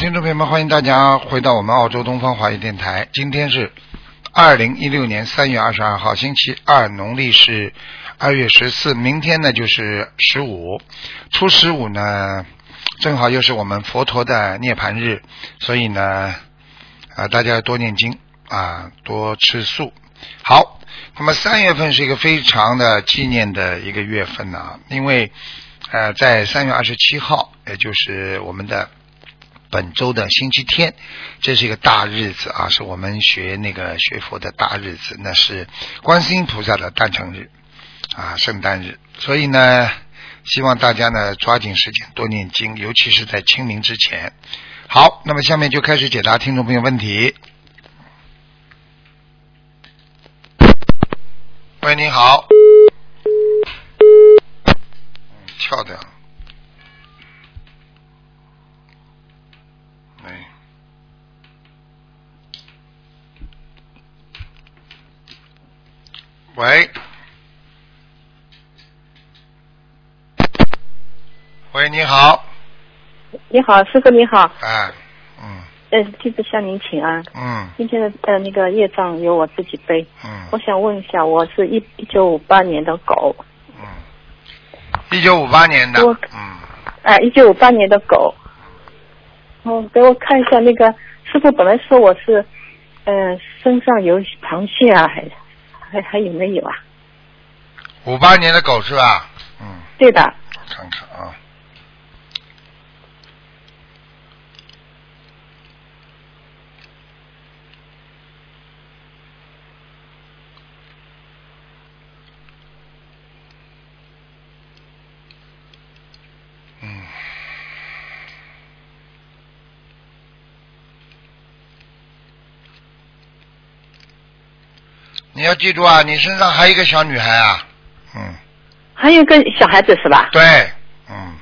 听众朋友们，欢迎大家回到我们澳洲东方华语电台。今天是二零一六年三月二十二号，星期二，农历是二月十四。明天呢就是十五，初十五呢正好又是我们佛陀的涅盘日，所以呢啊大家要多念经啊，多吃素。好，那么三月份是一个非常的纪念的一个月份呢、因为呃在三月二十七号，也就是我们的。本周的星期天，这是一个大日子啊，是我们学那个学佛的大日子，那是观世音菩萨的诞辰日啊，圣诞日。所以呢，希望大家呢抓紧时间多念经，尤其是在清明之前。好，那么下面就开始解答听众朋友问题。喂，你好。嗯，跳掉。喂。喂，你好。你好，师傅你好，哎，嗯。嗯，弟子向您请安。嗯。今天的呃那个业障由我自己背，嗯。我嗯想问一下，我是一一九五八年的狗，嗯，一九五八年的。我，嗯，哎、1一九五八年的狗。哦，给我看一下那个师傅本来说我是，呃，身上有螃蟹啊，还还还有没有啊？五八年的狗是吧？嗯，对的，我看看啊。嗯。你要记住啊，你身上还有一个小女孩啊，嗯，还有一个小孩子是吧？对，嗯，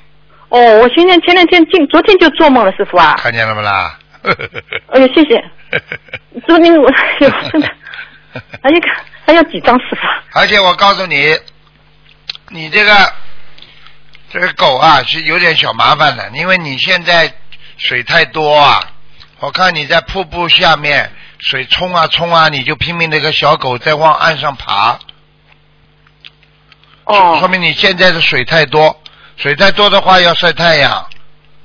哦，我现在前两天进，昨天就做梦了，师傅啊。看见了不啦？哎呦，谢谢。昨天我哎呦真的，还有一个还有几张师傅？而且我告诉你，你这个这个狗啊是有点小麻烦的，因为你现在水太多啊，我看你在瀑布下面水冲啊冲啊，你就拼命那个小狗在往岸上爬，哦。说明你现在的水太多，水太多的话要晒太阳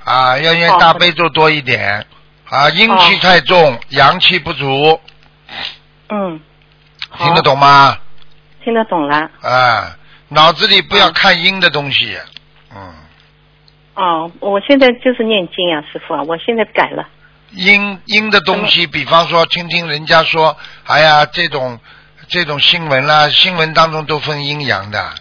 啊，要念哦大悲咒多一点。啊，阴气哦太重，阳气不足，嗯，听得懂吗？听得懂了。啊，脑子里不要哦看阴的东西，嗯，哦，我现在就是念经啊，师傅啊，我现在改了。阴阴的东西，比方说听听人家说，哎呀，这种这种新闻啦，新闻当中都分阴阳的，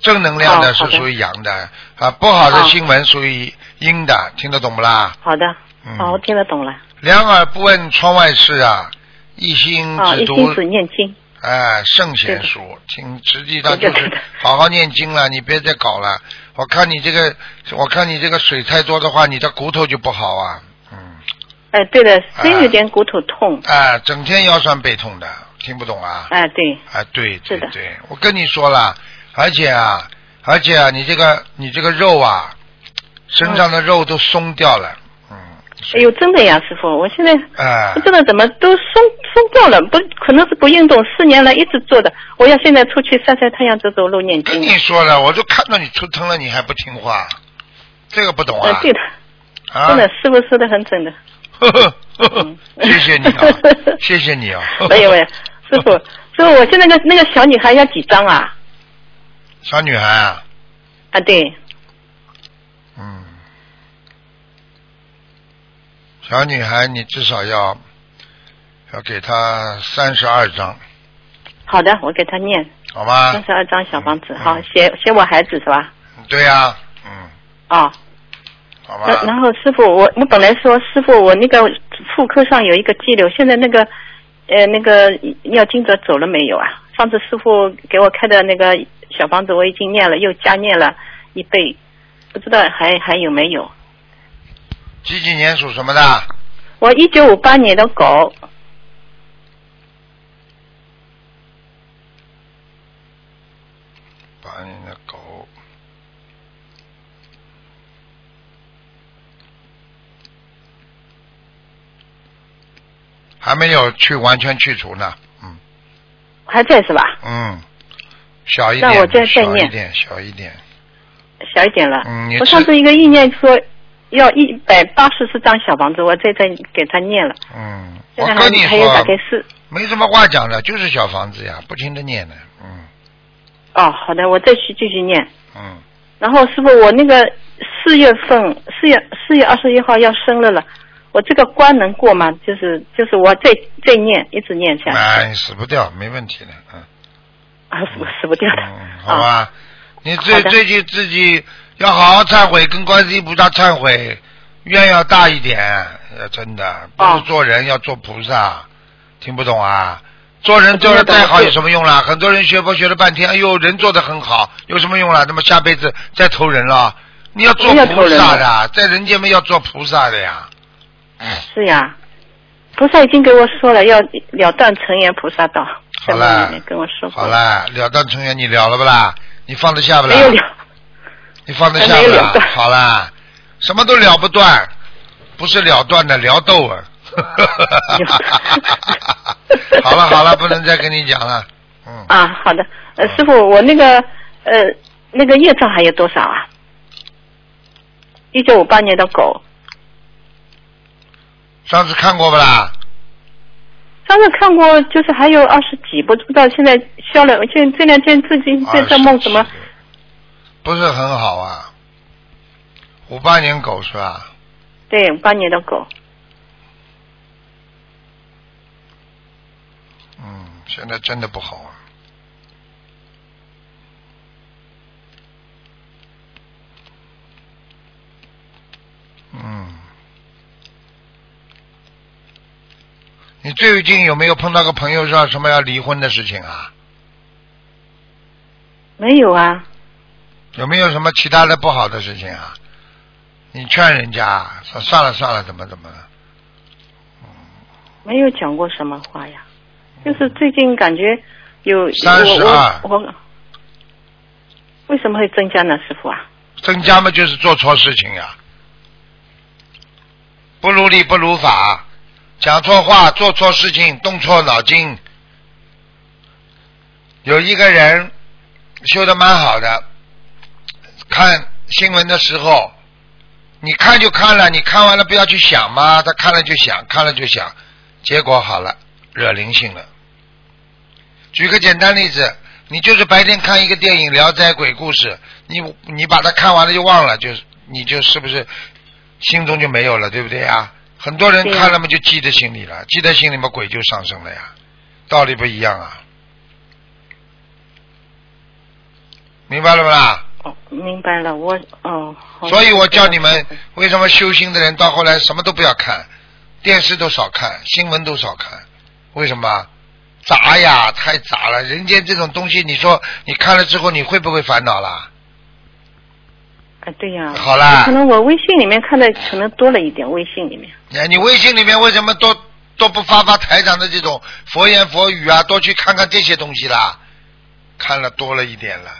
正能量的是属于阳的，啊，不好的哦新闻属于阴的，听得懂不啦？好的，嗯，哦，我听得懂了。两耳不闻窗外事啊，一心啊，只读一心只念经。哎，圣贤书，听实际上就是好好念经了，你别再搞了。我看你这个，我看你这个水太多的话，你的骨头就不好啊。嗯，哎，对的，真有点骨头痛。哎，整天腰酸背痛的，听不懂啊？哎，对，哎，对对是的对，我跟你说了，而且啊，而且啊，你这个你这个肉啊，身上的肉都松掉了。嗯。哎呦，真的呀，师傅，我现在哎不知道怎么都松松掉了，不可能是不运动，四年来一直做的。我要现在出去晒晒太阳，走走路，念跟。你说了，我都看到你出疼了，你还不听话，这个不懂啊？呃，对的，啊，真的，师傅说的很准的。谢谢你啊，谢谢你啊。没有没有，师傅，师傅，我现在那个那个小女孩要几张啊？小女孩啊，啊，对，嗯，小女孩，你至少要要给她三十二张，好的，我给她念。好吗？三？十二张小房子，嗯好，写写我孩子是吧？对呀、嗯，啊、好吧。然然后师傅，我我本来说师傅，我那个妇科上有一个肌瘤，现在那个呃那个尿精者走了没有啊？上次师傅给我开的那个小房子我已经念了，又加念了一倍，不知道还还有没有？几几年属什么的？我一九五八年的狗，八年的狗。还没有去完全去除呢，嗯还在是吧？嗯，小一点，那我再再念小一点，小一点，小一点了。嗯我上次一个意念说要一百八十四张小房子，我再再给他念了。嗯，我跟你还还有大，概是。没什么话讲的，就是小房子呀，不停的念的，嗯哦，好的，我再去继续念。嗯，然后师傅，我那个四月份四月四月二十一号要生了了，我这个关能过吗？就是就是我再再念，一直念下去。哎，你死不掉，没问题的，嗯。啊，死不死不掉的。嗯，好吧，啊你最最近自己要好好忏悔，跟观世音菩萨忏悔，愿要大一点，要，真的，不是哦做人要做菩萨，听不懂啊？做人做的再好有什么用啦？很多人学佛学了半天，哎呦，人做的很好，有什么用啦？那么下辈子再投人了？你要做菩萨的，在人间嘛要做菩萨的呀。是呀，菩萨已经给我说了，要了断尘缘菩萨道，好了跟我说。好了，了断尘缘你了了不啦？你放得下不啦？没有了。你放得下不啦？好啦，什么都了不断，不是了断的，聊斗啊！好了好了，不能再跟你讲了。嗯，啊，好的，呃，师傅，我那个呃那个业障还有多少啊？一九五八年的狗，上次看过不啦？上次看过，就是还有二十几，不知道现在消了。现这两天最近在在梦什么不是很好啊。五八年狗是吧？对，五八年的狗，嗯，现在真的不好啊。嗯，你最近有没有碰到个朋友说什么要离婚的事情啊？没有啊？有没有什么其他的不好的事情啊？你劝人家说算了算了，怎么怎么了？没有讲过什么话呀？就是最近感觉有三十二我我为什么会增加呢，师傅啊？增加嘛就是做错事情呀，不如理不如法，讲错话，做错事情，动错脑筋。有一个人修的蛮好的，看新闻的时候，你看就看了，你看完了不要去想嘛，他看了就想，看了就想，结果好了，惹灵性了。举个简单例子，你就是白天看一个电影《聊斋鬼故事》，你你把它看完了就忘了，就是你就是不是心中就没有了，对不对呀？很多人看了嘛就记在心里了，记在心里嘛鬼就上升了呀，道理不一样啊，明白了不啦？哦，明白了，我哦。所以我叫你们，为什么修心的人到后来什么都不要看，电视都少看，新闻都少看，为什么？杂呀，太杂了。人间这种东西，你说你看了之后，你会不会烦恼啦？啊，对呀。好啦可能我微信里面看的可能多了一点，微信里面。哎，你微信里面为什么都都不发发台长的这种佛言佛语啊？多去看看这些东西啦，看了多了一点了。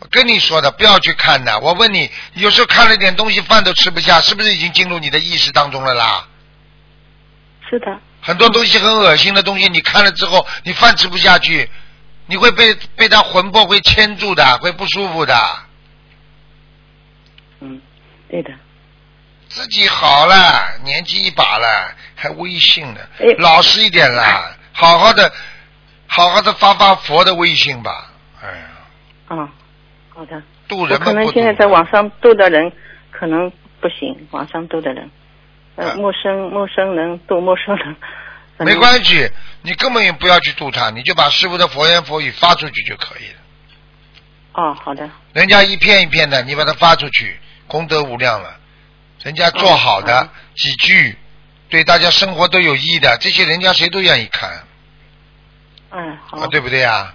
我跟你说的，不要去看的。我问你，有时候看了点东西，饭都吃不下，是不是已经进入你的意识当中了啦？是的。很多东西很恶心的东西，你看了之后，你饭吃不下去，你会被被他魂魄会牵住的，会不舒服的。嗯，对的。自己好了，年纪一把了，还微信呢，哎老实一点啦，好好的，好好的发发佛的微信吧。哎呀，啊，好的。渡人可能现在在网上度的人可能不行，网上度的人，呃，啊陌生陌生人度陌生人。没关系，你根本也不要去度他，你就把师傅的佛言佛语发出去就可以了。哦，好的。人家一片一片的，你把它发出去，功德无量了。人家做好的、嗯几句，对大家生活都有益的，这些人家谁都愿意看，嗯，好。啊，对不对啊？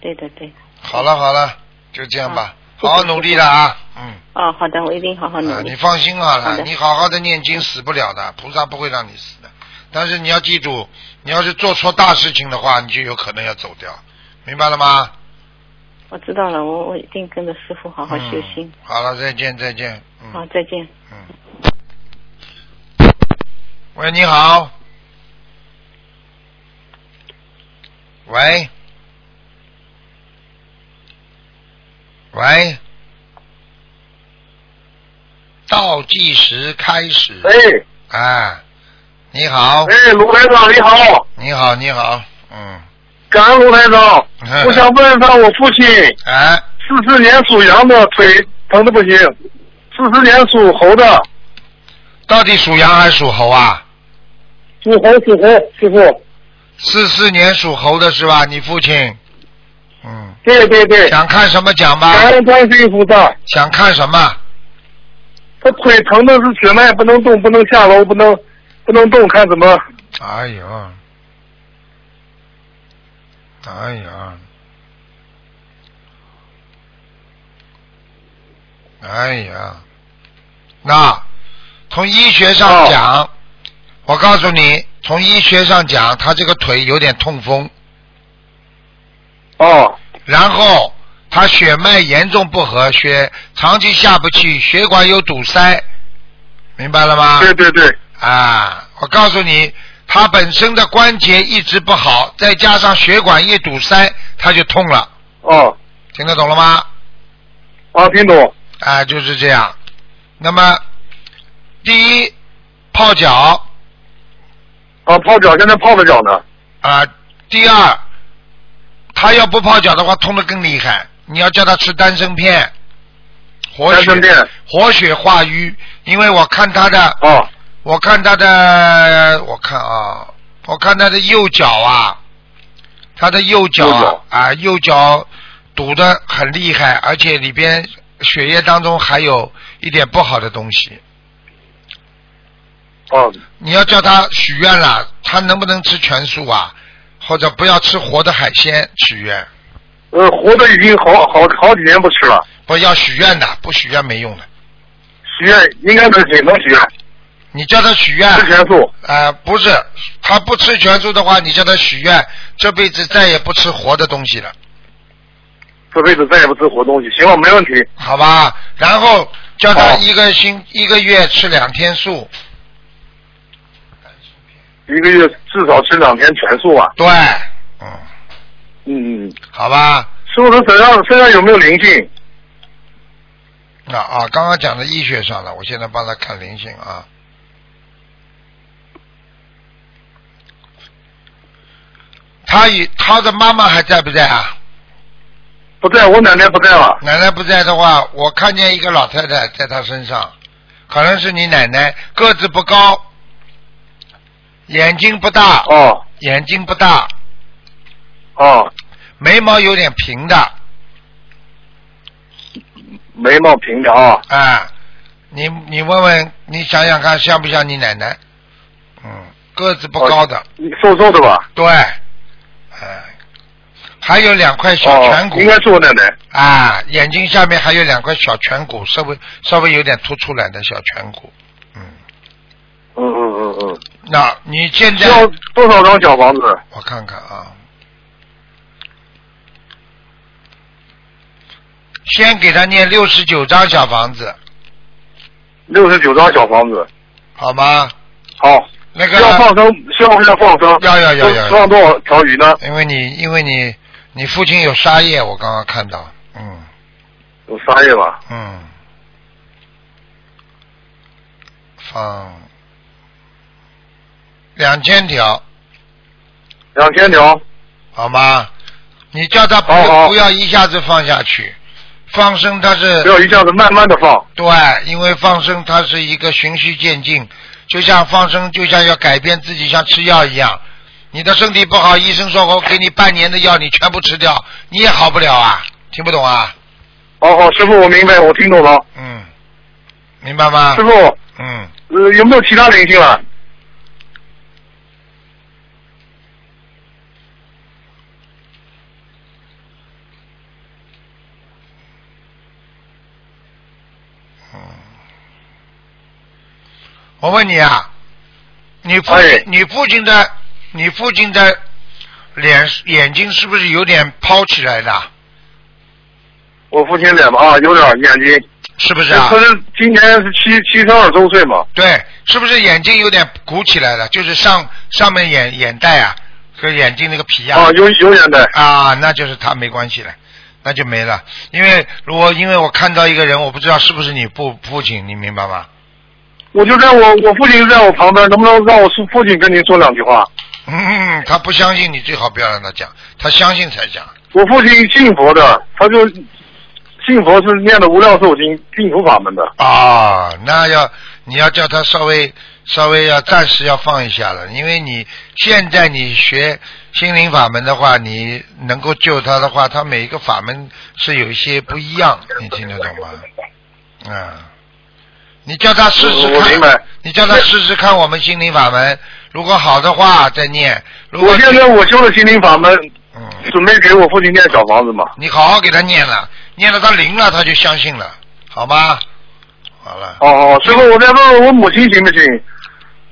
对的对的。好了好了，就这样吧，好好好努力了啊，嗯。哦，好的，我一定好好努啊，力。你放心好好了，的你好好的念经，死不了的，菩萨不会让你死的。但是你要记住，你要是做错大事情的话，你就有可能要走掉，明白了吗？我知道了，我我一定跟着师傅好好修心。嗯。好了，再见再见。嗯。好，再见。嗯。喂，你好。喂，喂，倒计时开始。哎啊，你好，哎，卢台长你好，你好，你好，嗯，感恩卢台长，我想问一下我父亲，哎，四四年属羊的腿疼的不行，四四年属猴的，到底属羊还是属猴啊？属猴属猴，师傅，四四年属猴的是吧？你父亲，嗯，对对对，想看什么讲吧？感恩观世音菩萨，想看什么？他腿疼的是血脉不能动，不能下楼，不能不能动，看怎么？哎呦，哎呀，哎呀，那从医学上讲，我告诉你，从医学上讲，他这个腿有点痛风，哦。然后他血脉严重不和，血长期下不去，血管有堵塞，明白了吗？对对对，啊，我告诉你，他本身的关节一直不好，再加上血管一堵塞，他就痛了，哦听得懂了吗？啊，听懂，啊，就是这样。那么，第一，泡脚啊，泡脚现在泡着脚呢，啊，第二，他要不泡脚的话，痛得更厉害。你要叫他吃丹参片，活血活血化瘀。因为我看他的，哦我看他的，我看啊，我看他的右脚啊，他的右脚啊右脚啊，右脚堵得很厉害，而且里边血液当中还有一点不好的东西。哦你要叫他许愿了，他能不能吃全素啊？或者不要吃活的海鲜许愿，呃，活的已经好好好几年不吃了，不要许愿的，不许愿没用的。许愿应该能行，能许愿，你叫他许愿，吃全素，呃，不是，他不吃全素的话，你叫他许愿，这辈子再也不吃活的东西了，这辈子再也不吃活东西，行了，没问题，好吧？然后叫他一个星一个月吃两天素，一个月至少吃两天全素啊，对，嗯，嗯嗯，好吧？师傅他身上身上有没有灵性？那啊，刚刚讲的医学上了，我现在帮他看灵性啊。他与他的妈妈还在不在啊？不在，我奶奶不在了，奶奶不在的话，我看见一个老太太在她身上，可能是你奶奶，个子不高，眼睛不大，哦眼睛不大，哦，眉毛有点平的，眉毛平的啊，啊，你你问问，你想想看，像不像你奶奶？嗯，个子不高的，瘦瘦的吧？对，哎、还有两块小哦颧，骨，应该是我奶奶。啊，眼睛下面还有两块小颧骨，稍微稍微有点凸出来的小颧骨，嗯，嗯嗯嗯嗯，那你现在要多少张小房子？我看看啊，先给他念六十九张小房子，六十九张小房子。好吗？好，那个要放，生，需要不需要放生？要要要要放多少条鱼呢？因为你因为你你父亲有沙叶，我刚刚看到，嗯有沙叶吧？嗯，放两千条，两千条。好吗？你叫他不不要一下子放下去，放生它是不要一下子慢慢的放。对，因为放生它是一个循序渐进，就像放生，就像要改变自己，像吃药一样。你的身体不好，医生说我给你半年的药，你全部吃掉，你也好不了啊！听不懂啊？好好，师傅，我明白，我听懂了。嗯，明白吗师？傅，嗯，呃，有没有其他灵性了？我问你啊，你父亲、哎你父亲的你父亲的脸眼睛是不是有点抛起来的？我父亲脸吧，啊，有点眼睛。是不是啊他？是今年是七七十二周岁嘛？对，是不是眼睛有点鼓起来了？就是上上面眼眼袋啊，和眼睛那个皮啊、啊，有有眼袋。啊，那就是他没关系了，那就没了。因为如果因为我看到一个人，我不知道是不是你父父亲，你明白吗？我就在我我父亲就在我旁边，能不能让我父父亲跟您说两句话？嗯，他不相信你，最好不要让他讲，他相信才讲。我父亲信佛的，他就信佛是念的无量寿经净土法门的。啊，那要你要叫他稍微稍微要暂时要放一下了，因为你现在你学心灵法门的话，你能够救他的话，他每一个法门是有一些不一样，你听得懂吗？啊，你叫他试试看你叫他试试看我们心灵法门，如果好的话再念，如果我现在我修了心灵法门，嗯，准备给我父亲念小房子嘛。你好好给他念了，念了他灵了，他就相信了，好吗？好了。哦哦，最后，我再问问我母亲行不行？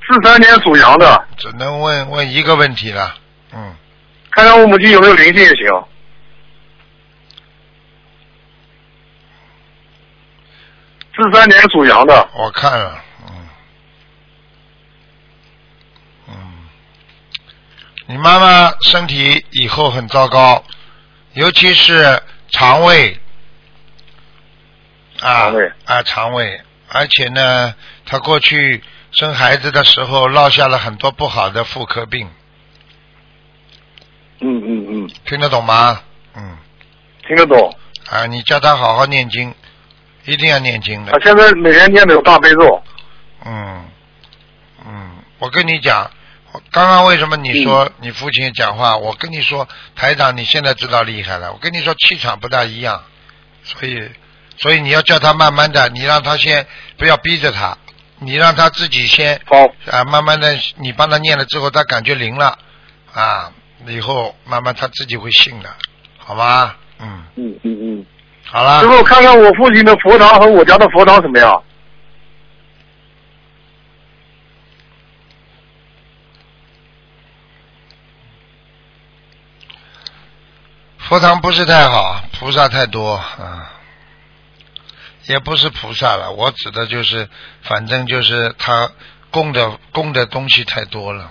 四三年属羊的，只能问问一个问题了，嗯，看看我母亲有没有灵性也行。四三年属羊的，我看了，嗯，嗯，你妈妈身体以后很糟糕，尤其是肠胃，啊肠胃。啊肠胃，而且呢，她过去生孩子的时候落下了很多不好的妇科病，嗯嗯嗯，听得懂吗？嗯，听得懂。啊，你叫她好好念经，一定要念经的他。现在每天念的有大悲咒。嗯，嗯，我跟你讲，刚刚为什么你说你父亲讲话？我跟你说，台长，你现在知道厉害了。我跟你说，气场不大一样，所以，所以你要叫他慢慢的，你让他先不要逼着他，你让他自己先好，啊，慢慢的，你帮他念了之后，他感觉灵了啊，以后慢慢他自己会信的，好吗？嗯，嗯嗯嗯。好了师，傅，看看我父亲的佛堂和我家的佛堂怎么样？佛堂不是太好，菩萨太多啊，也不是菩萨了，我指的就是，反正就是他供的供的东西太多了，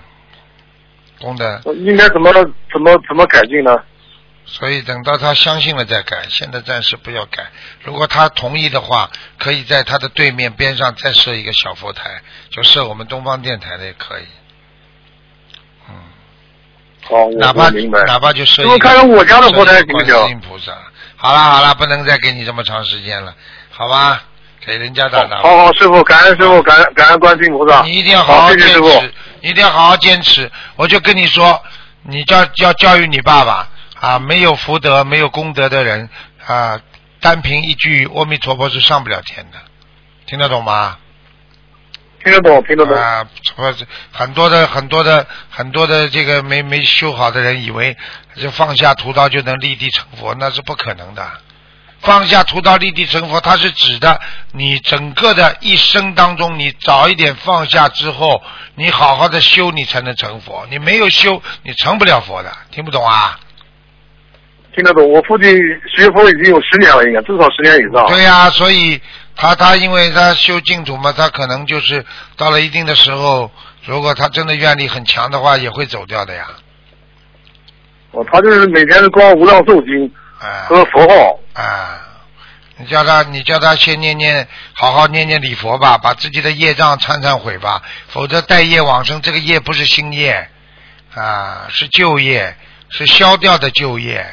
供的，应该怎么怎么怎么改进呢？所以等到他相信了再改，现在暂时不要改。如果他同意的话，可以在他的对面边上再设一个小佛台，就设我们东方电台的也可以，嗯，好，我哪怕我明白。哪怕就设一师傅，个。看看我家的佛台行不行？音菩萨，好了好了，不能再给你这么长时间了，好吧？给人家打打。好好，师傅，感恩师傅，感恩感恩观世音菩萨。你一定要好好，好坚。持，你一定要好好坚持。我就跟你说，你教要教育你爸爸啊，没有福德、没有功德的人啊，单凭一句阿弥陀佛是上不了天的，听得懂吗？听得懂，听得懂。啊，不是很多的很多的很多的这个没没修好的人，以为就放下屠刀就能立地成佛，那是不可能的。放下屠刀立地成佛，它是指的你整个的一生当中，你早一点放下之后，你好好的修，你才能成佛。你没有修，你成不了佛的。听不懂啊？听得懂。我父亲学佛已经有十年了，应该至少十年以上。对呀、所以他他因为他修净土嘛，他可能就是到了一定的时候，如果他真的愿力很强的话，也会走掉的呀。哦，他就是每天光无量寿经啊和佛号。啊！你叫他，你叫他先念念，好好念念礼佛吧，把自己的业障忏忏悔吧，否则带业往生，这个业不是新业啊，是旧业，是消掉的旧业。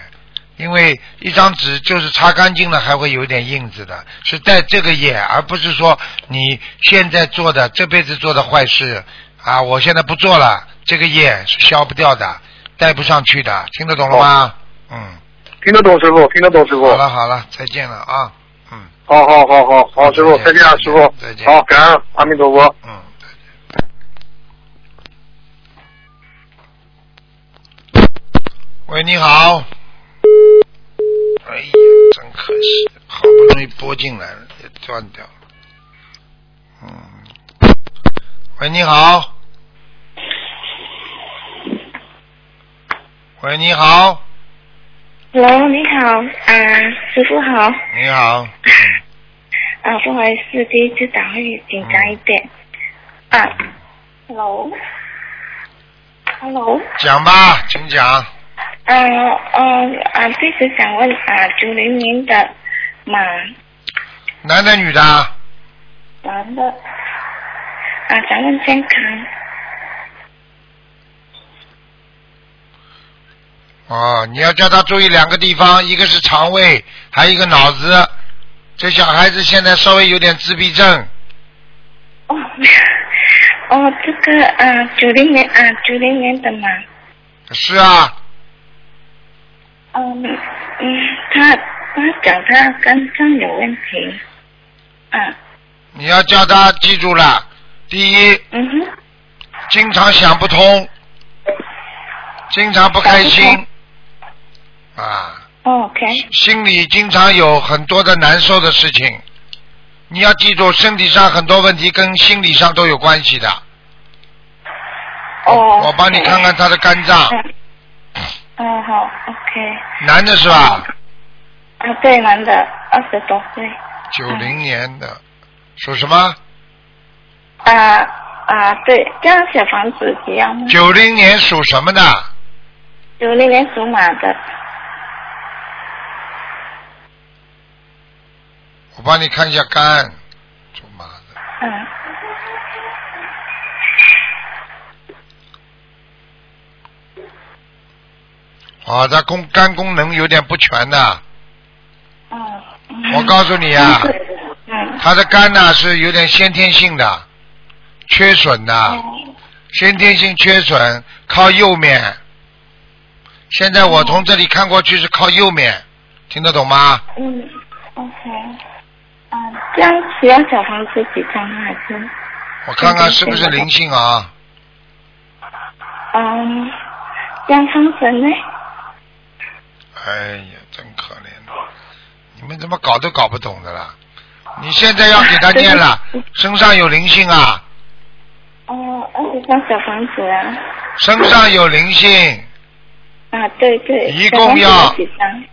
因为一张纸就是擦干净了，还会有点印子的，是带这个业，而不是说你现在做的这辈子做的坏事啊，我现在不做了，这个业是消不掉的，带不上去的，听得懂了吗？嗯。听得懂师傅，听得懂师傅。好了好了，再见了啊，嗯好好好好好，师傅再见再见啊，师傅再见。好，感恩阿弥陀佛。嗯。喂，你好。哎呀，真可惜，好不容易拨进来了，也断掉了。嗯。喂，你好。喂，你好，Hello，你好，啊，师傅好，你好。啊，不好意思，第一次打会紧张一点。啊，Hello，Hello，讲吧，请讲。呃呃啊，弟子想问啊，九零年的马男的女的？男的啊，想问健康哦，你要叫他注意两个地方，一个是肠胃，还有一个脑子。这小孩子现在稍微有点自闭症，哦 哦，这个啊，九零年啊，九零年的马，是啊，嗯嗯，他他讲他肝脏有问题，啊你要叫他记住了，第一，嗯哼，经常想不通，经常不开心，啊，哦，OK，心里经常有很多的难受的事情。你要记住，身体上很多问题跟心理上都有关系的。哦，我帮你看看他的肝脏，嗯哦好，OK，男的是吧？啊对，男的，二十多岁，九零年的，属什么？啊啊对，这样小房子几样吗？九零年属什么的？九零年属马的，我帮你看一下肝，属马的。嗯，啊，他功肝功能有点不全的。哦，嗯我告诉你啊，嗯，他的肝呢是有点先天性的，缺损的，哦先天性缺损，靠右面。现在我从这里看过去是靠右面，听得懂吗？嗯，OK，嗯，这样需要小房子几张还是？我看看是不是灵性啊？嗯，这样放生呢？哎呀，真可怜！你们怎么搞都搞不懂的啦？你现在要给他念了，身上有灵性啊，哦，二十张小房子啊。身上有灵性，啊，对对。一共要几张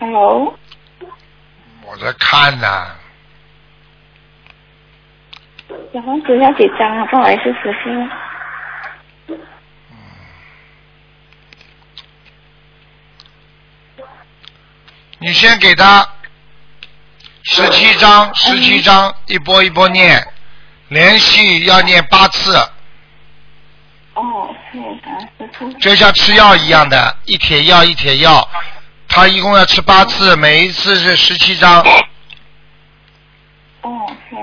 ？Hello，我在看呢、小房子要几张啊？不好意思，师傅。你先给他十七章，十七章一波一波念，连续要念八次，哦。就像吃药一样的，一帖药一帖药，他一共要吃八次，每一次是十七张。哦，是。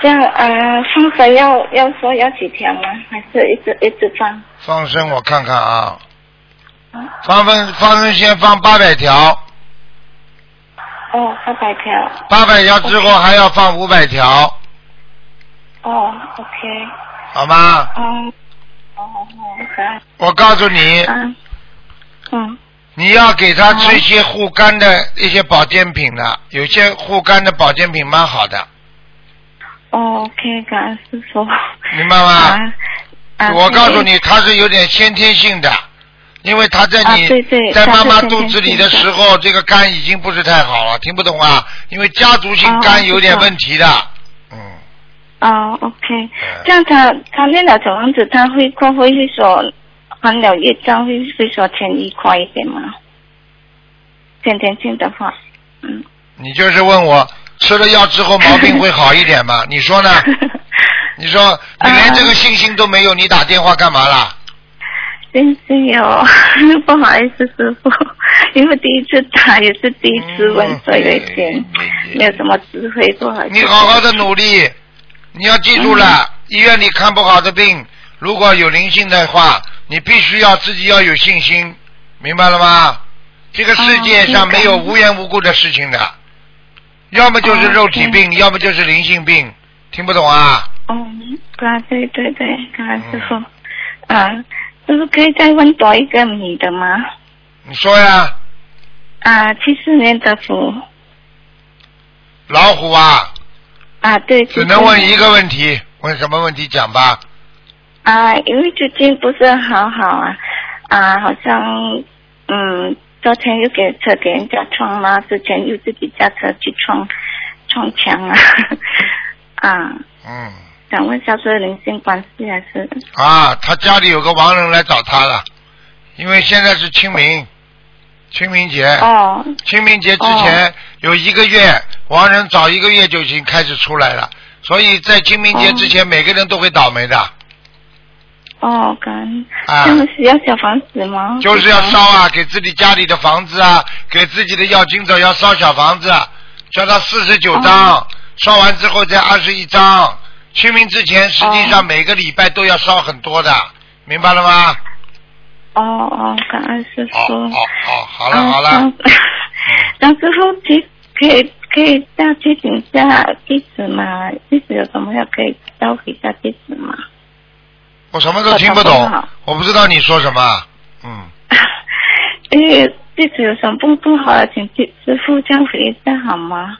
这样呃，放生要要说要几条吗？还是一直一直放？放生我看看啊，啊放生放生先放八百条，哦，八百条。八百条之后还要放五百条，哦，OK。好吗？嗯。好。我告诉你，嗯。嗯。你要给他吃一些护肝的一些保健品的，有些护肝的保健品蛮好的，哦，OK，感恩师傅。明白吗？我告诉你，他是有点先天性的，因为他在你、在妈妈肚子里的时候，这个肝已经不是太好了，听不懂啊？因为家族性哦肝有点问题的，嗯，哦，OK，这样他他练了小王子，他会过会会说还了业障会会说便宜快一点吗？先天性的话，嗯。你就是问我吃了药之后毛病会好一点吗？你说呢？你说你连这个信心都没有，你打电话干嘛啦？真是有，不好意思，师傅，因为第一次打也是第一次问，嗯所以有一点没有什么智慧，不好意思。你好好的努力，你要记住了，嗯医院里看不好的病，如果有灵性的话，你必须要自己要有信心，明白了吗？这个世界上哦没有无缘无故的事情的，要么就是肉体病，要么就是灵性病，听不懂啊？哦，啊，对对对，感恩师傅。啊，师傅可以再问多一个女的吗？你说呀，啊，七四年的虎。老虎啊，啊，对。只能问一个问题，问什么问题讲吧？啊，因为最近不是很好啊，啊，好像嗯，昨天又给车给人家撞了，之前又自己驾车去撞撞墙啊，啊，嗯，想问一下是灵性关系还是？啊，他家里有个亡人来找他了，因为现在是清明，清明节，哦。清明节之前有一个月，亡人早一个月就已经开始出来了，所以在清明节之前，每个人都会倒霉的，哦，感恩。啊。这样需要小房子吗？就是要烧啊，给自己家里的房子啊，给自己的要经者要烧小房子，叫他四十九张，哦。烧完之后再二十一张。清明之前，实际上哦每个礼拜都要烧很多的，明白了吗？哦哦，感恩师哦傅。哦哦，好了嗯好了，张张师傅，其可以可以再提醒一下地址吗？地址有什么要可以交给一下地址吗？我什么都听不懂我不知道你说什么。嗯，因为地址有什么不不好的，请地师傅交回一下好吗？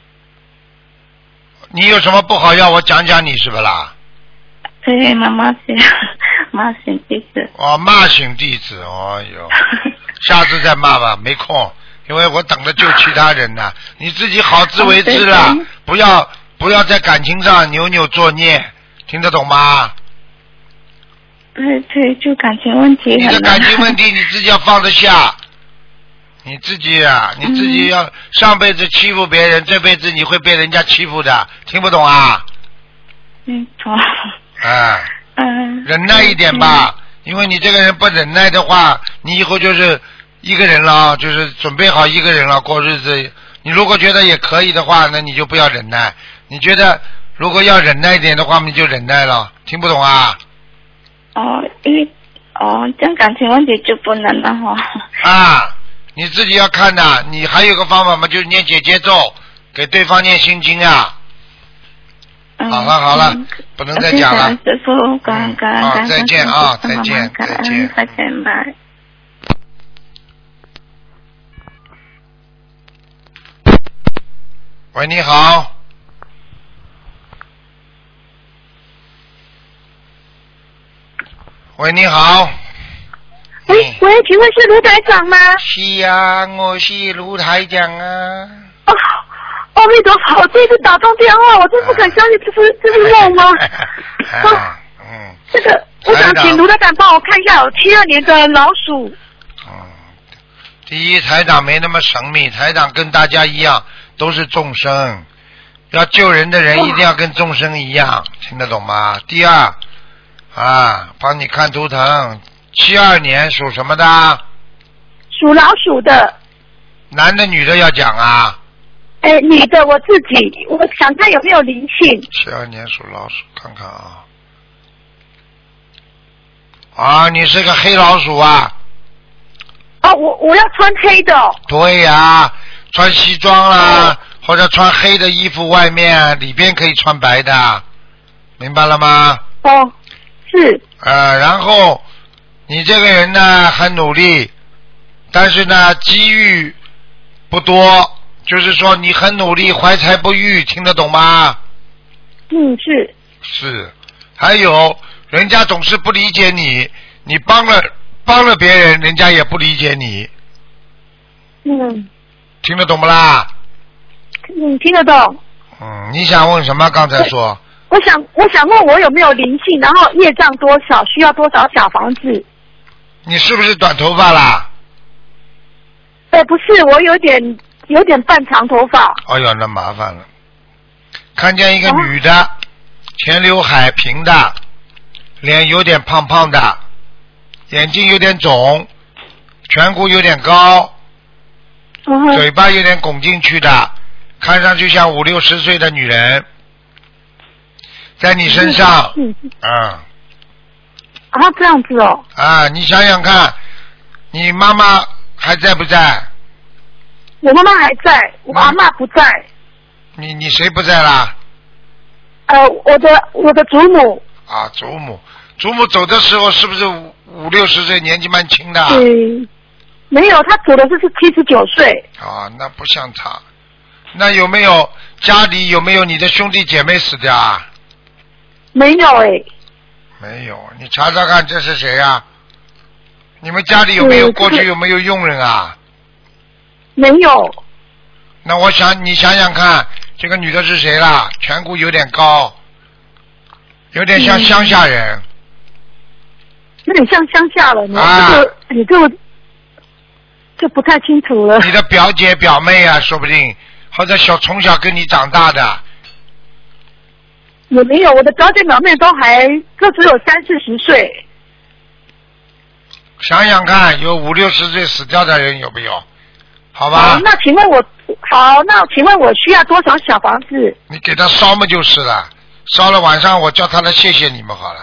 你有什么不好要我讲讲你是不啦？对，妈妈写妈写地址。哦，骂醒弟子，哦哟，下次再骂吧，没空，因为我等着救其他人呢。你自己好自为之了哦对对，不要不要在感情上扭扭作孽，听得懂吗？对对，就感情问题你的难感情问题你自己要放得下，你自己啊，你自己要上辈子欺负别人，这辈子你会被人家欺负的，听不懂啊？嗯错。啊，嗯。忍耐一点吧，因为你这个人不忍耐的话，你以后就是一个人了，就是准备好一个人了过日子。你如果觉得也可以的话，那你就不要忍耐。你觉得如果要忍耐一点的话，你就忍耐了。听不懂啊？哦，因为哦，这样感情问题就不能了哈。啊，你自己要看的。你还有个方法嘛，就是念姐姐咒，给对方念心经啊。嗯好了好了嗯不能再讲了。好再见啊再见再见再见，拜。喂，你好。喂，你好。喂喂，请问是卢台长吗？是呀、我是卢台长啊。哦，阿弥陀佛，我这次打通电话，我真不敢相信，这是这是梦吗？啊，嗯这个，我想请卢台长帮我看一下，我七二年的老鼠。嗯。第一，台长没那么神秘，台长跟大家一样，都是众生，要救人的人一定要跟众生一样，听得懂吗？第二，啊，帮你看图腾，七二年属什么的？属老鼠的，男的女的要讲啊？哎，女的我自己，我想看有没有灵性。七二年属老鼠，看看啊。啊，你是个黑老鼠啊？哦，我我要穿黑的哦。对呀、穿西装啦，或者穿黑的衣服，外面里边可以穿白的，明白了吗？哦，是，呃，然后你这个人呢很努力，但是呢机遇不多，就是说你很努力，怀才不遇，听得懂吗？嗯，是，是，还有人家总是不理解你，你帮了帮了别人，人家也不理解你，嗯听得懂不啦？嗯，听得懂。嗯，你想问什么？刚才说我想我想问我有没有灵性，然后业障多少，需要多少小房子？你是不是短头发啦？哎，不是，我有点有点半长头发。哎呦，那麻烦了。看见一个女的，前刘海平的，脸有点胖胖的，眼睛有点肿，颧骨有点高，嘴巴有点拱进去的，看上去像五六十岁的女人，在你身上，嗯嗯啊，这样子哦。啊，你想想看，你妈妈还在不在？我妈妈还在，我妈阿妈不在。你你谁不在啦？呃，我的我的祖母，啊，祖母，祖母走的时候是不是五五六十岁，年纪蛮轻的？对，没有，她走的是是七十九岁。啊，那不像他。那有没有家里有没有你的兄弟姐妹死掉啊？没有哎，没有，你查查看这是谁呀、你们家里有没有过去有没有佣人啊？没有。那我想你想想看，这个女的是谁啦？颧骨有点高，有点像乡下人。有点像乡下人呢。啊这个你这个就不太清楚了。你的表姐表妹啊，说不定或者小从小跟你长大的，也没有，我的表姐表妹都还都只有三四十岁。想想看，有五六十岁死掉的人有没有？好吧好，，那请问我好，那请问我需要多少小房子？你给他烧嘛就是了，烧了晚上我叫他来谢谢你们好了。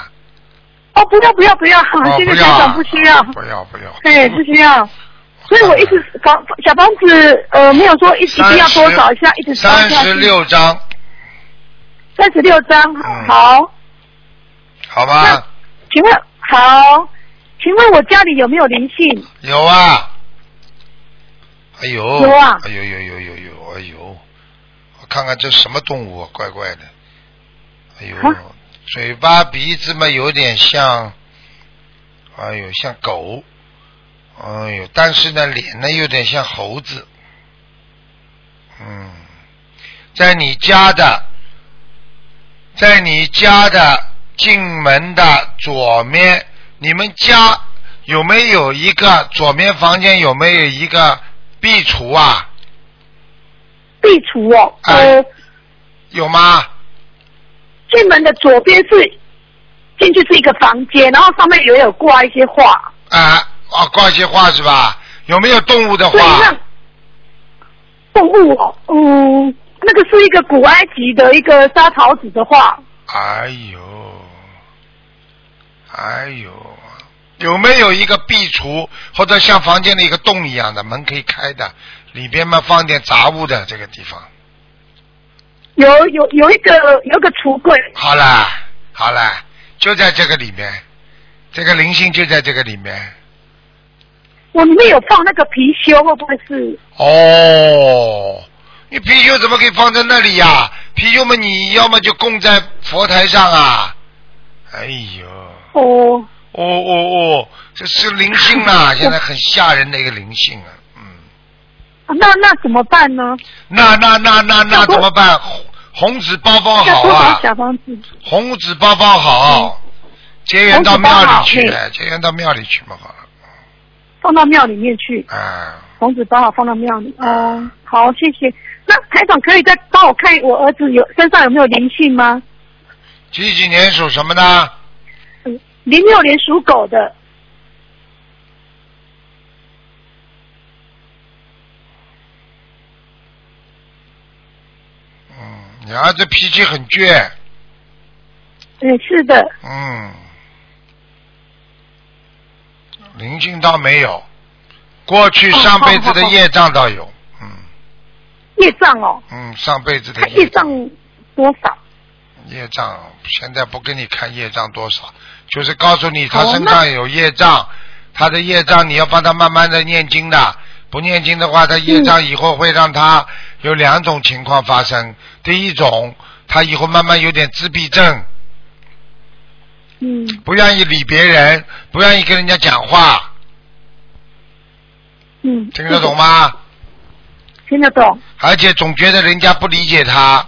哦，不要不要不要，哦，谢谢台不要啊长，不需要。不要不要。对，不需要。所以我一直房小房子呃没有说一一定要多少下，一直三十六张，三十六张，嗯好。好吧？请问好，请问我家里有没有灵性？有啊。哎呦，有啊哎呦呦呦呦呦，哎呦，我看看这什么动物啊，怪怪的。哎呦啊，嘴巴鼻子嘛有点像，哎呦像狗，哎呦，但是呢脸呢有点像猴子。嗯，在你家的，在你家的进门的左面，你们家有没有一个左面房间有没有一个壁橱啊？壁橱哦，哎呃，有吗？进门的左边是进去是一个房间，然后上面也有挂一些画。啊啊，挂一些画是吧？有没有动物的，画？动物哦，嗯，那个是一个古埃及的一个沙桃子的画。哎呦，哎呦，有没有一个壁橱或者像房间的一个洞一样的门可以开的，里边嘛放点杂物的这个地方？有有有一个有一个橱柜，好啦好啦，就在这个里面，这个灵性就在这个里面。我里面有放那个貔貅，会不会是？哦，你貔貅怎么可以放在那里呀、貔貅嘛，你要么就供在佛台上啊。哎呦，哦，哦哦哦，这是灵性啊，现在很吓人的一个灵性啊。嗯，那那怎么办呢？那那那那那怎么办？红红纸包包好啊，小房子？红纸包包好，结缘到庙里去结缘到庙里去嘛好了。放到庙里面去，啊，红纸包好放到庙里。哦，好，谢谢。那台长可以再帮我看我儿子有身上有没有灵性吗？几几年属什么的？嗯，零六年属狗的。嗯，你儿子脾气很倔，嗯，是的。嗯，灵性倒没有，过去哦上辈子的业障倒有，嗯业障哦，嗯，上辈子的他业障障，多少？业障现在不跟你看业障多少，就是告诉你他身上有业障，他的业障你要帮他慢慢的念经的，不念经的话，他业障以后会让他有两种情况发生，第一种，他以后慢慢有点自闭症。嗯不愿意理别人，不愿意跟人家讲话，嗯，听得懂吗？听得懂。而且总觉得人家不理解他，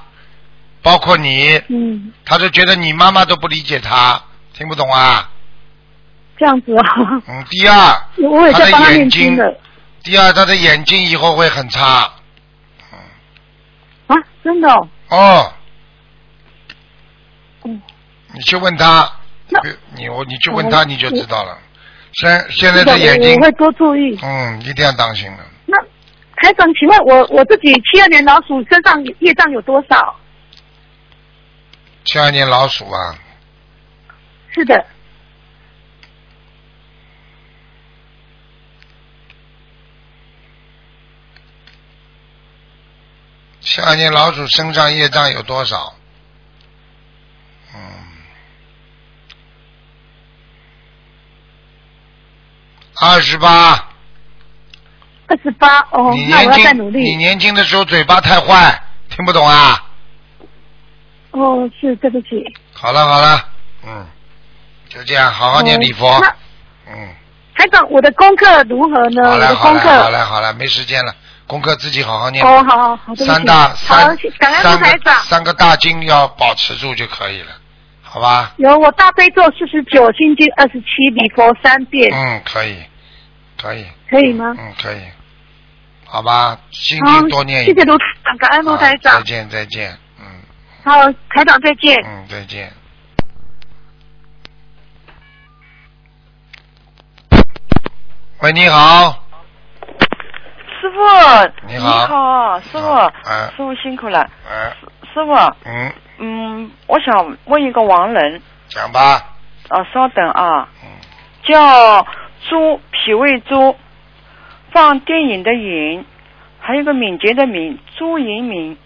包括你，嗯，他就觉得你妈妈都不理解他，听不懂啊？这样子啊。嗯，第二，我也他的在帮他眼睛的第二他的眼睛以后会很差，啊，真的哦。哦，嗯，你去问他，你我你去问他哦你就知道了。现现在的的眼睛我，会多注意。嗯，一定要当心了。那台长，请问我我自己七二年老鼠身上业障有多少？七二年老鼠啊，是的，七二年老鼠身上业障有多少？嗯，二十八。二十八哦你，那我年轻，要再努力你。年轻的时候嘴巴太坏，听不懂啊？哦，是对不起。好了好了，嗯，就这样，好好念礼佛哦。那嗯，台长，我的功课如何呢？好我的了好了好功课。了好了，没时间了，功课自己好好念。哦，好好好，对不起三大好三，感恩三台长。三个大经要保持住就可以了，好吧？有我大悲咒四十九，心经二十七，礼佛三遍，嗯，可以，可以，可以吗？嗯，可以，好吧？心好经多念一谢谢点。卢台长，感恩卢台长。再。见，再见，嗯。好，台长再见。嗯，再见。喂，你好，师傅，你好。师傅，哎。师傅辛苦了，哎，师傅，嗯，嗯，我想问一个亡人，讲吧，啊，稍等啊，嗯，叫朱，脾胃朱，放电影的影，还有个敏捷的敏，朱银敏，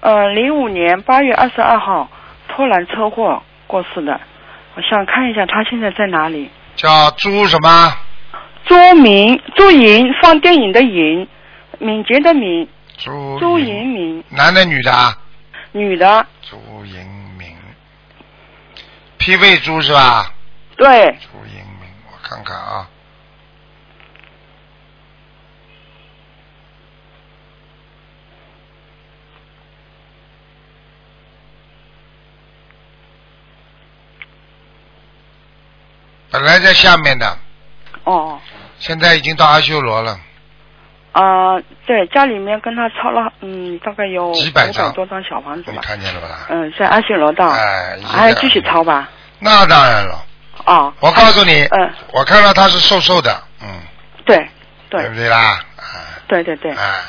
呃，零五年八月二十二号突然车祸过世的，我想看一下他现在在哪里。叫朱什么？朱明，朱银，放电影的影，敏捷的敏，朱朱银银敏，男的女的啊？女的，朱银明，脾胃朱是吧？对，朱银敏，我看看啊。本来在下面的，哦，现在已经到阿修罗了。啊、对，家里面跟他抄了，嗯，大概有几百张。五多张小房子看见了吧？嗯，在阿修罗道，哎，继续抄吧？那当然了，哦，我告诉你，嗯，我看到他是瘦瘦的，嗯，对，对。对不对啦？啊。对对对，哎，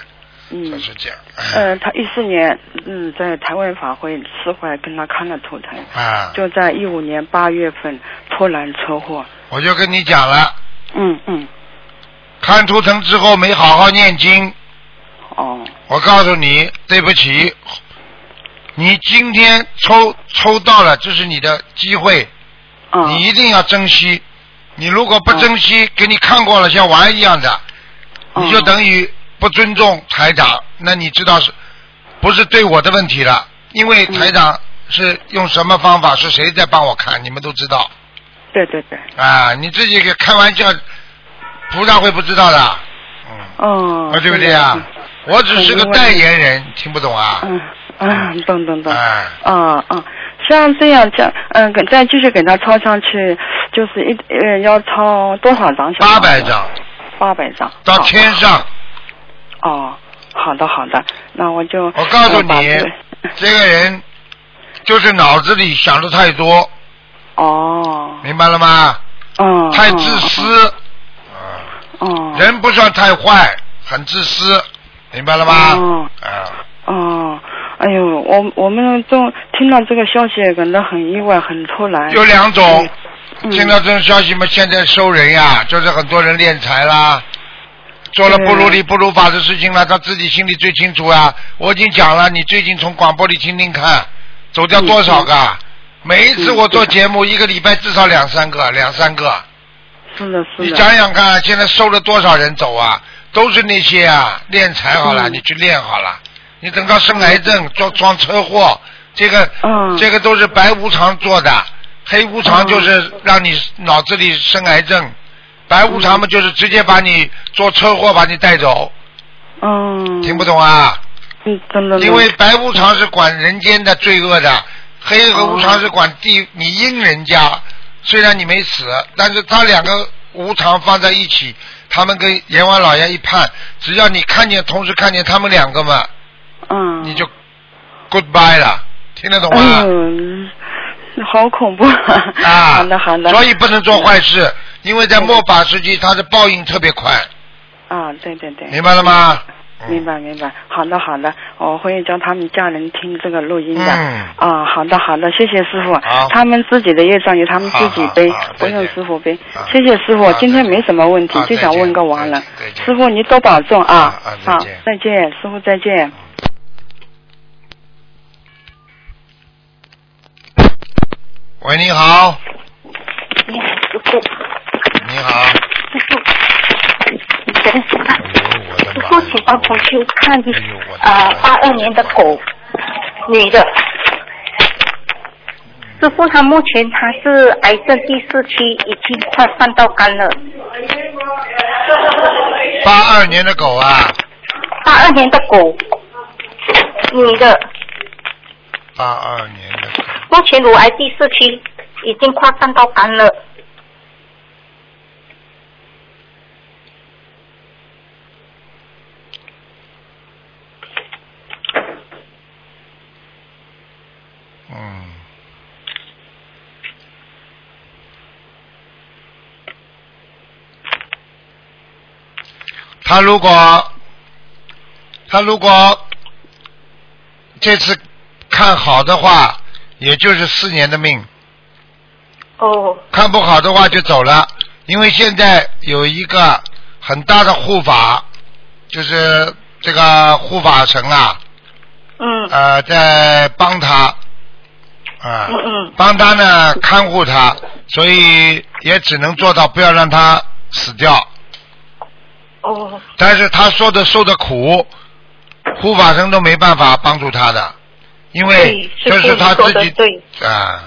就嗯，是这样。嗯，他一四年，嗯，在台湾法会释怀跟他看了图腾，啊，就在一五年八月份突然车祸，我就跟你讲了，嗯嗯，看图腾之后没好好念经，哦，我告诉你，对不起，你今天抽抽到了，这是你的机会，啊，你一定要珍惜。你如果不珍惜，给你看过了像玩一样的，哦。你就等于不尊重台长，那你知道是不是对我的问题了？因为台长是用什么方法，是谁在帮我看，你们都知道对对对，啊！你自己给开玩笑，菩萨会不知道的，嗯，哦，啊，对不对啊？我只是个代言人，听不懂啊？嗯嗯，懂懂懂。哎，啊啊，像这样这样，嗯，给再继续给他抄上去，就是一呃要抄多少张小？八百。张八百张。到天上。哦，好的好的，那我就。我告诉你这个，人就是脑子里想的太多，哦。明白了吗？嗯。太自私，哦。人不算太坏，很自私，明白了吗？哦啊，哦，哎呦，我我们都听到这个消息，感到很意外，很突然。有两种，嗯听到这种消息嘛，现在收人呀，就是很多人敛财啦。做了不如理不如法的事情了，他自己心里最清楚啊！我已经讲了，你最近从广播里听听看，走掉多少个？每一次我做节目，一个礼拜至少两三个，两三个。是的，是的。你想想看，现在收了多少人走啊？都是那些啊，练财好了，嗯你去练好了。你等到生癌症、撞撞车祸，这个、嗯这个都是白无常做的，黑无常就是让你脑子里生癌症，白无常嘛就是直接把你做车祸把你带走，嗯。听不懂啊？嗯，真的。因为白无常是管人间的罪恶的，黑和无常是管地你阴人家。虽然你没死，但是他两个无常放在一起，他们跟阎王老爷一判，只要你看见，同时看见他们两个嘛，嗯。你就 goodbye 了，听得懂吗？嗯，好恐怖！啊，好的好的。所以不能做坏事，因为在末法时期，它的报应特别快，啊，对对对。明白了吗？明白明白，好的好的，我会叫他们家人听这个录音的。嗯。啊，好的好的，谢谢师傅。他们自己的业障由他们自己背不用师傅背。谢谢师傅，今天没什么问题，就想问个完了。师傅你多保重啊。好，再见，师傅再见。喂，你好，你好，师傅，你好，师傅，你等一下，哎呦我！傅请帮同修看哎呦我的啊八二年的狗，女的。师傅，他目前他是癌症第四期，已经快放到肝了。八二年的狗啊，八二年的狗，女的，八二年的狗，目前乳癌第四期已经扩散到肝了。嗯。他如果他如果这次看好的话，也就是四年的命；哦。看不好的话就走了。因为现在有一个很大的护法，就是这个护法神啊，嗯。呃，在帮他，啊、嗯嗯。帮他呢看护他，所以也只能做到不要让他死掉。哦但是他说的受的苦，护法神都没办法帮助他的，因为对这是他自己师父你说得对啊，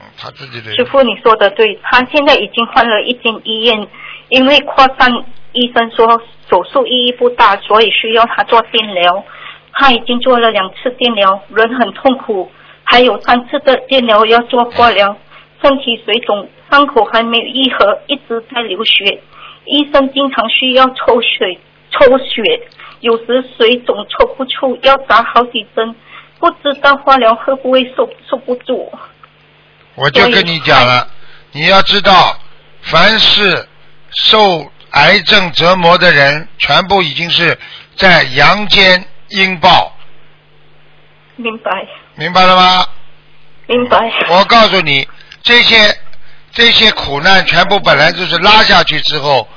嗯他自己的师傅，你说的对，他现在已经换了一间医院，因为扩散，医生说手术意义不大，所以需要他做电疗。他已经做了两次电疗，人很痛苦，还有三次的电疗要做化疗，身体水肿，伤口还没有愈合，一直在流血。医生经常需要抽血，抽血，有时水肿抽不出，要打好几针，不知道化疗会不会受受不住。我就跟你讲了，你要知道，凡是受癌症折磨的人，全部已经是在阳间阴报，明白，明白了吗？明白。我告诉你，这些这些苦难全部本来就是拉下去之后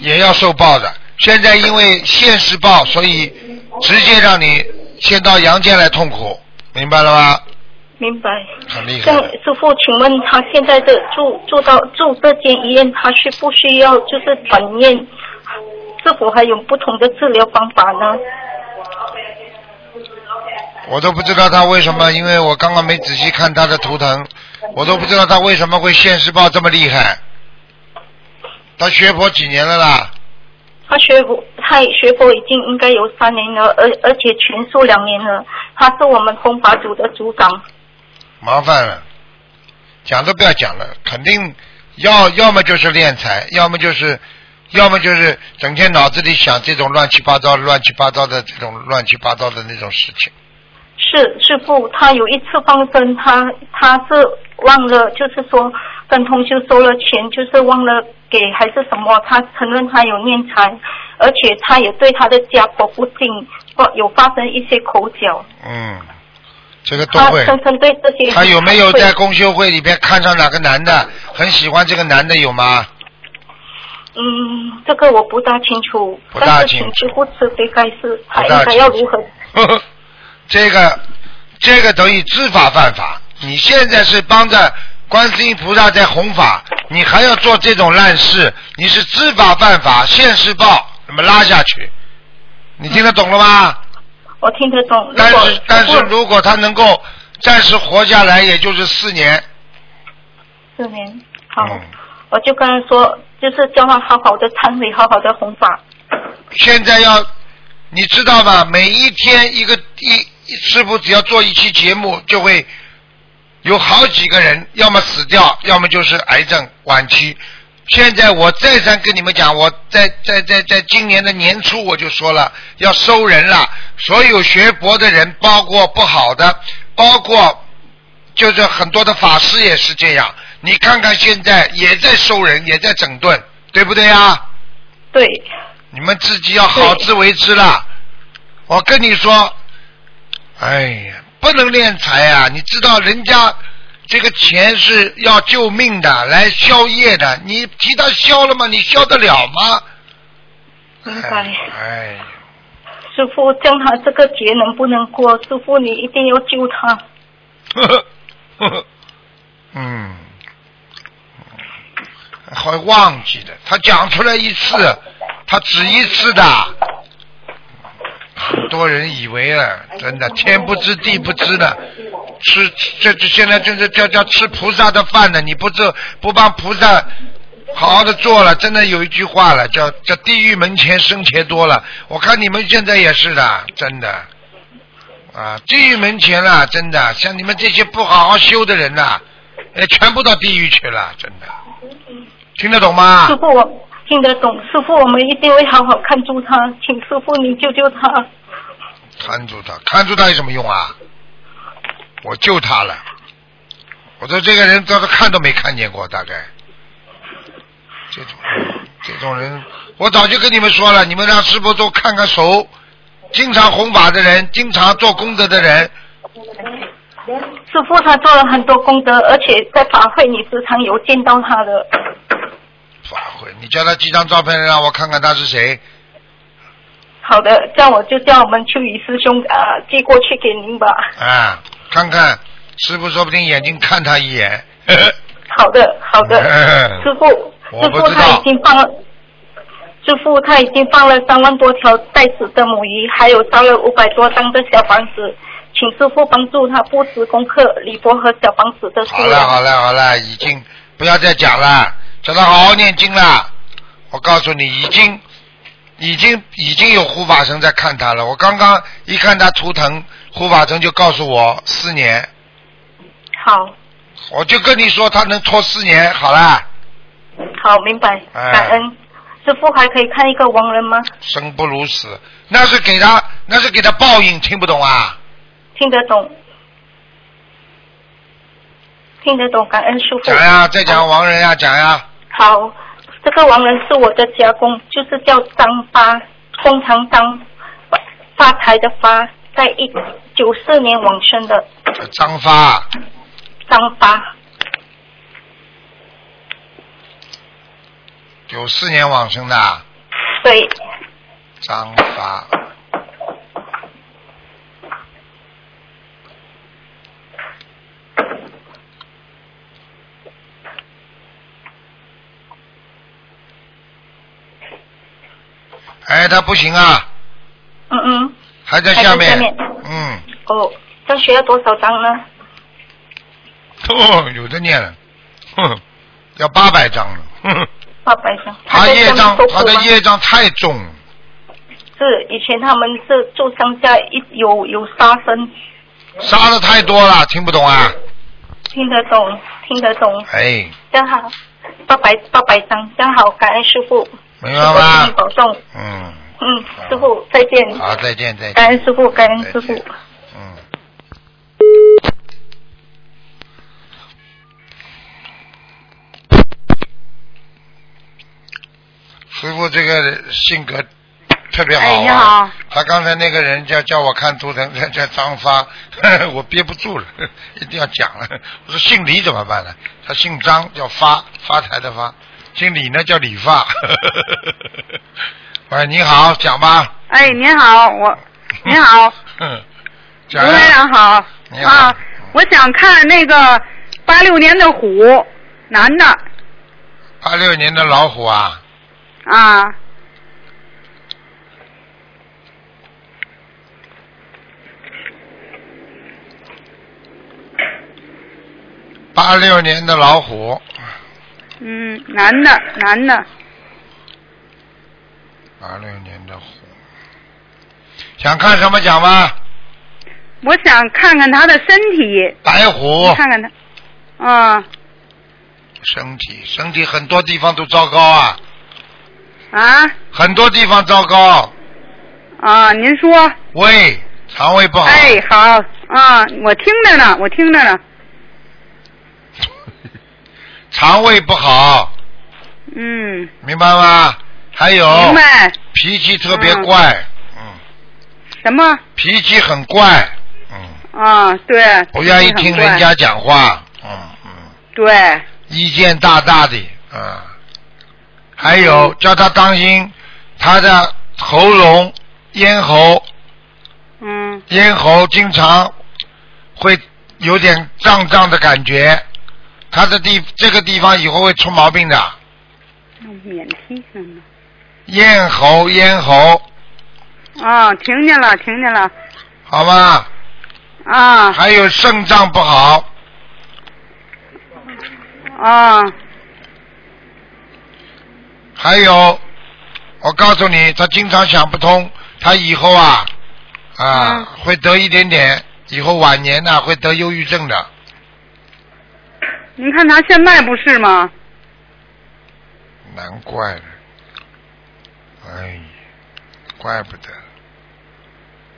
也要受报的。现在因为现世报，所以直接让你先到阳间来痛苦，明白了吗？明白。很厉害像。师傅，请问他现在的住住到住这间医院，他需不需要就是转院？是否还有不同的治疗方法呢？我都不知道他为什么，因为我刚刚没仔细看他的图腾，我都不知道他为什么会现世报这么厉害。他学佛几年了啦？他学佛，他学佛已经应该有三年了，而而且全素两年了。他是我们弘法组的组长。麻烦了，讲都不要讲了，肯定要要么就是敛财，要么就是要么就是整天脑子里想这种乱七八糟、乱七八糟的这种乱七八糟的那种事情。是师傅，他有一次放生，他他是忘了，就是说跟同修收了钱，就是忘了给还是什么，他承认他有念财，而且他也对他的家婆不敬，或有发生一些口角，嗯，这个都会。他深深对这些他有没有在公修会里边看上哪个男的，很喜欢这个男的有吗？嗯，这个我不大清楚，不大清楚请师傅慈悲开示，他应该要如何？呵呵 这个这个等于知法犯法。你现在是帮着观世音菩萨在弘法，你还要做这种烂事，你是知法犯法，现世报，那么拉下去，你听得懂了吗？我听得懂。但是但是如果他能够暂时活下来，也就是四年。四年，好，嗯我就跟他说，就是叫他好好的忏悔，好好的弘法。现在要，你知道吧？每一天一个一一师傅只要做一期节目，就会有好几个人，要么死掉，要么就是癌症晚期。现在我再三跟你们讲，我在在在在今年的年初我就说了，要收人了。所有学佛的人，包括不好的，包括就是很多的法师也是这样。你看看现在也在收人，也在整顿，对不对啊？对，你们自己要好自为之啦。我跟你说，哎呀，不能敛财啊！你知道人家这个钱是要救命的，来消业的，你替他消了吗？你消得了吗？明白。哎，师傅，叫他这个劫能不能过？师傅，你一定要救他。呵呵呵呵，嗯，会忘记的。他讲出来一次，他只一次的。很多人以为啊，真的天不知地不知的，吃这这现在就是叫叫吃菩萨的饭呢。你不做不帮菩萨好好的做了，真的有一句话了，叫叫地狱门前生钱多了。我看你们现在也是的，真的，啊，地狱门前了，真的，像你们这些不好好修的人呐、哎，全部到地狱去了，真的，听得懂吗师？傅，我听得懂。师傅，我们一定会好好看住他，请师傅你救救他。看住他，看住他有什么用啊？我救他了，我说这个人到他看都没看见过，大概这种这种人，我早就跟你们说了，你们让师傅多看看手，经常弘法的人，经常做功德的人，师傅他做了很多功德，而且在法会你时常有见到他的。法会，你叫他寄张照片让我看看他是谁。好的，这样我就叫我们秋雨师兄啊、寄过去给您吧。啊，看看师傅说不定眼睛看他一眼。好的，好的，嗯师傅，师傅他已经放了，师傅他已经放了三万多条带子的母鱼，还有烧了五百多张的小房子，请师傅帮助他布置功课，李博和小房子的数好了。好了好了，已经不要再讲了，叫他好好念经了。我告诉你，已经已经已经有护法神在看他了。我刚刚一看他图腾，护法神就告诉我四年，好，我就跟你说他能拖四年，好啦，好，明白，哎感恩。师傅还可以看一个亡人吗？生不如死，那是给他那是给他报应，听不懂啊？听得懂，听得懂，感恩师傅。讲呀，再讲亡人呀，讲呀。好，这个亡人是我的家公，就是叫张发，通常张发发财的发，在一九四年往生的张发，张发。九四年往生的对，张发。哎，他不行啊，嗯嗯，还在下面。在下面。嗯，哦，这需要多少张呢？哦，有的念了，哼，要八百张了，哼。哼，八百张。他业障他的吗？业障太重，是以前他们是做商家，一有有杀生，杀的太多了，听不懂啊？听得懂，听得懂。哎，真好，八百八百张，真好，感恩师傅，明白吗？保重。嗯，嗯，师傅再见。好，再见，再见。感恩师傅，感恩师傅。嗯。师傅这个性格特别好、啊。哎你好。他刚才那个人叫叫我看图腾，叫叫张发，我憋不住了，一定要讲了。我说姓李怎么办呢？他姓张，叫发，发财的发；姓李呢，叫理发。喂，你好，讲吧。哎，您好，我 您好，嗯，卢讲台呀。长好。你好。啊，我想看那个八六年的虎，男的。八六年的老虎啊，啊，八六年的老虎，嗯，男的男的，八六年的虎，想看什么奖吗？我想看看他的身体，白虎，看看他，啊。身体身体很多地方都糟糕啊，啊？很多地方糟糕，啊，您说，胃肠胃不好，哎，好啊，我听着呢，我听着呢，肠胃不好，嗯，明白吗？还有明白，脾气特别怪，嗯，什么？脾气很怪，嗯，啊？对，不愿意听人家讲话，嗯嗯。对，意见大大的，啊，还有叫他当心他的喉咙、咽喉，嗯。咽喉经常会有点胀胀的感觉，他的地这个地方以后会出毛病的，免提上的。咽喉、咽喉，啊，听见了，听见了，好吧？啊。还有肾脏不好，啊。还有，我告诉你，他经常想不通，他以后啊啊，会得一点点，以后晚年呢会得忧郁症的。您看他现在不是吗？难怪了，哎，怪不得，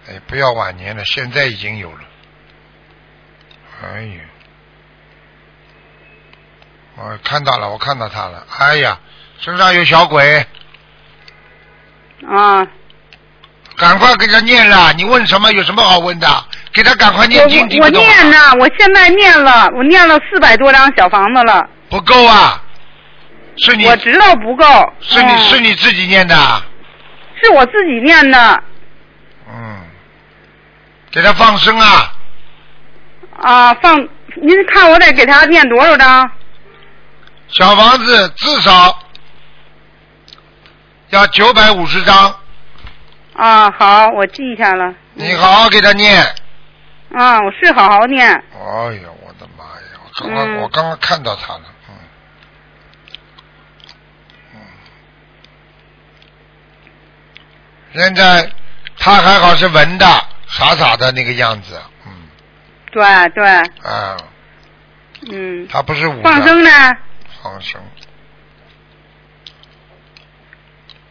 哎，不要晚年了，现在已经有了，哎呀，我看到了，我看到他了，哎呀，身上有小鬼，啊，赶快给他念了，你问什么？有什么好问的？给他赶快念经，听我我不懂啊念呢，我现在念了，我念了四百多张小房子了。不够啊，是你我知道不够。是你嗯是你自己念的，是我自己念的嗯，给他放生啊，啊，放您看我得给他念多少张？小房子至少要九百五十张，啊，好，我记下了。你好好给他念。啊，我是好好念。哎呀，我的妈呀！我刚刚、嗯我刚刚看到他了，嗯，嗯，现在他还好是文的，傻傻的那个样子，嗯对对，啊，嗯。他不是武的放生呢？放生，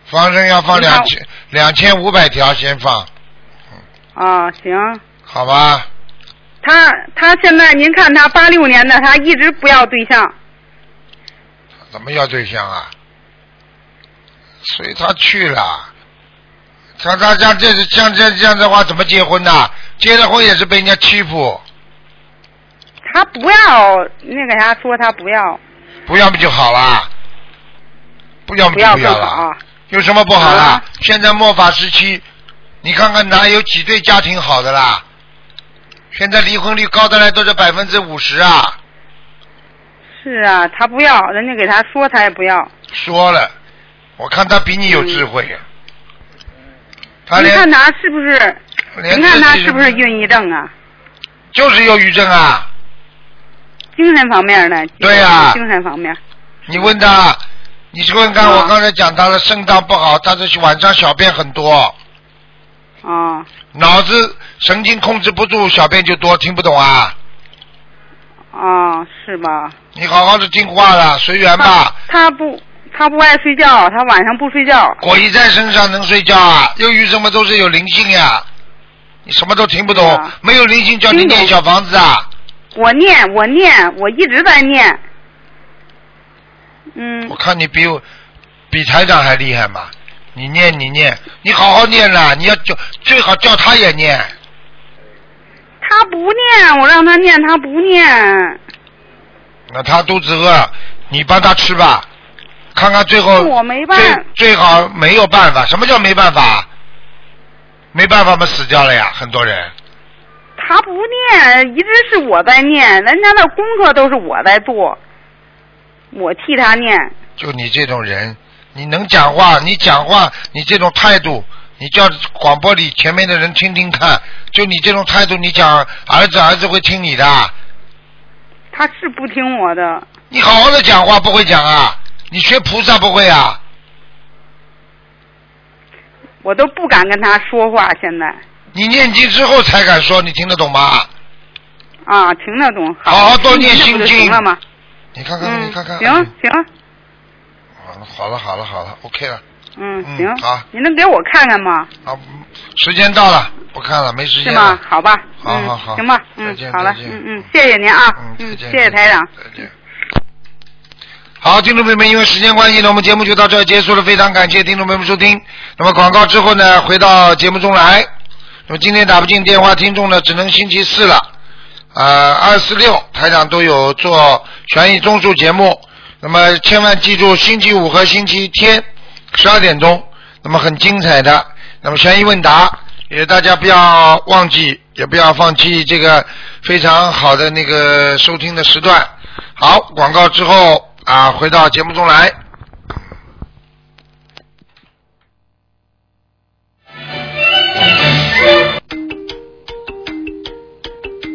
放生要放两千两千五百条先放，啊，行。好吧？他他现在您看他八六年的，他一直不要对象。怎么要对象啊？随他去了。他他像这像这这样的话，怎么结婚呢？结了婚也是被人家欺负，他不要那个啥，说他不要，不要不就好了？不要不就不要不要了？有什么不好啦？啊现在末法时期，你看看哪有几对家庭好的啦？现在离婚率高的来都是百分之五十啊！是啊，他不要，人家给他说他也不要。说了，我看他比你有智慧呀、他连您看他是不是？连您看他是不是抑郁症啊？就是忧郁症啊！精神方面的。对呀精神方面。你问他，你去问看，啊我刚才讲他的肾脏不好，他是晚上小便很多，啊脑子神经控制不住，小便就多，听不懂啊？啊，是吧？你好好的听话了，随缘吧。他不，他不爱睡觉，他晚上不睡觉。鬼在身上能睡觉啊？忧郁症嘛都是有灵性呀，你什么都听不懂，啊没有灵性叫你念小房子啊？我念，我念，我一直在念。嗯我，看你比我比台长还厉害嘛！你念你念，你好好念了，你要叫最好叫他也念。他不念，我让他念，他不念。那他肚子饿，你帮他吃吧，看看最后我没办最最好没有办法。什么叫没办法？没办法嘛，死掉了呀，很多人。他不念，一直是我在念，人家的功课都是我在做，我替他念。就你这种人，你能讲话，你讲话，你这种态度，你叫广播里前面的人听听看。就你这种态度，你讲儿子，儿子会听你的。他是不听我的，你好好的讲话不会讲啊？你学菩萨不会啊？我都不敢跟他说话。现在你念经之后才敢说，你听得懂吗？啊，听得懂。好好多念心经行了吗？你看看，嗯你看看。行行，好了，好了，好了，，OK 了。嗯嗯行，好你能给我看看吗？好，嗯时间到了，不看了，没时间了吗？。好吧，嗯，好好好行吧，嗯，好了，嗯嗯，谢谢您啊，嗯。谢谢台长。再见。好，听众朋友们，因为时间关系呢，我们节目就到这儿结束了。非常感谢听众朋友们收听。那么广告之后呢，回到节目中来。那么今天打不进电话，听众呢只能星期四了。呃，二四六台长都有做悬疑综述节目。那么千万记住，星期五和星期天十二点钟，那么很精彩的。那么悬疑问答，也大家不要忘记，也不要放弃这个非常好的那个收听的时段。好，广告之后啊，回到节目中来。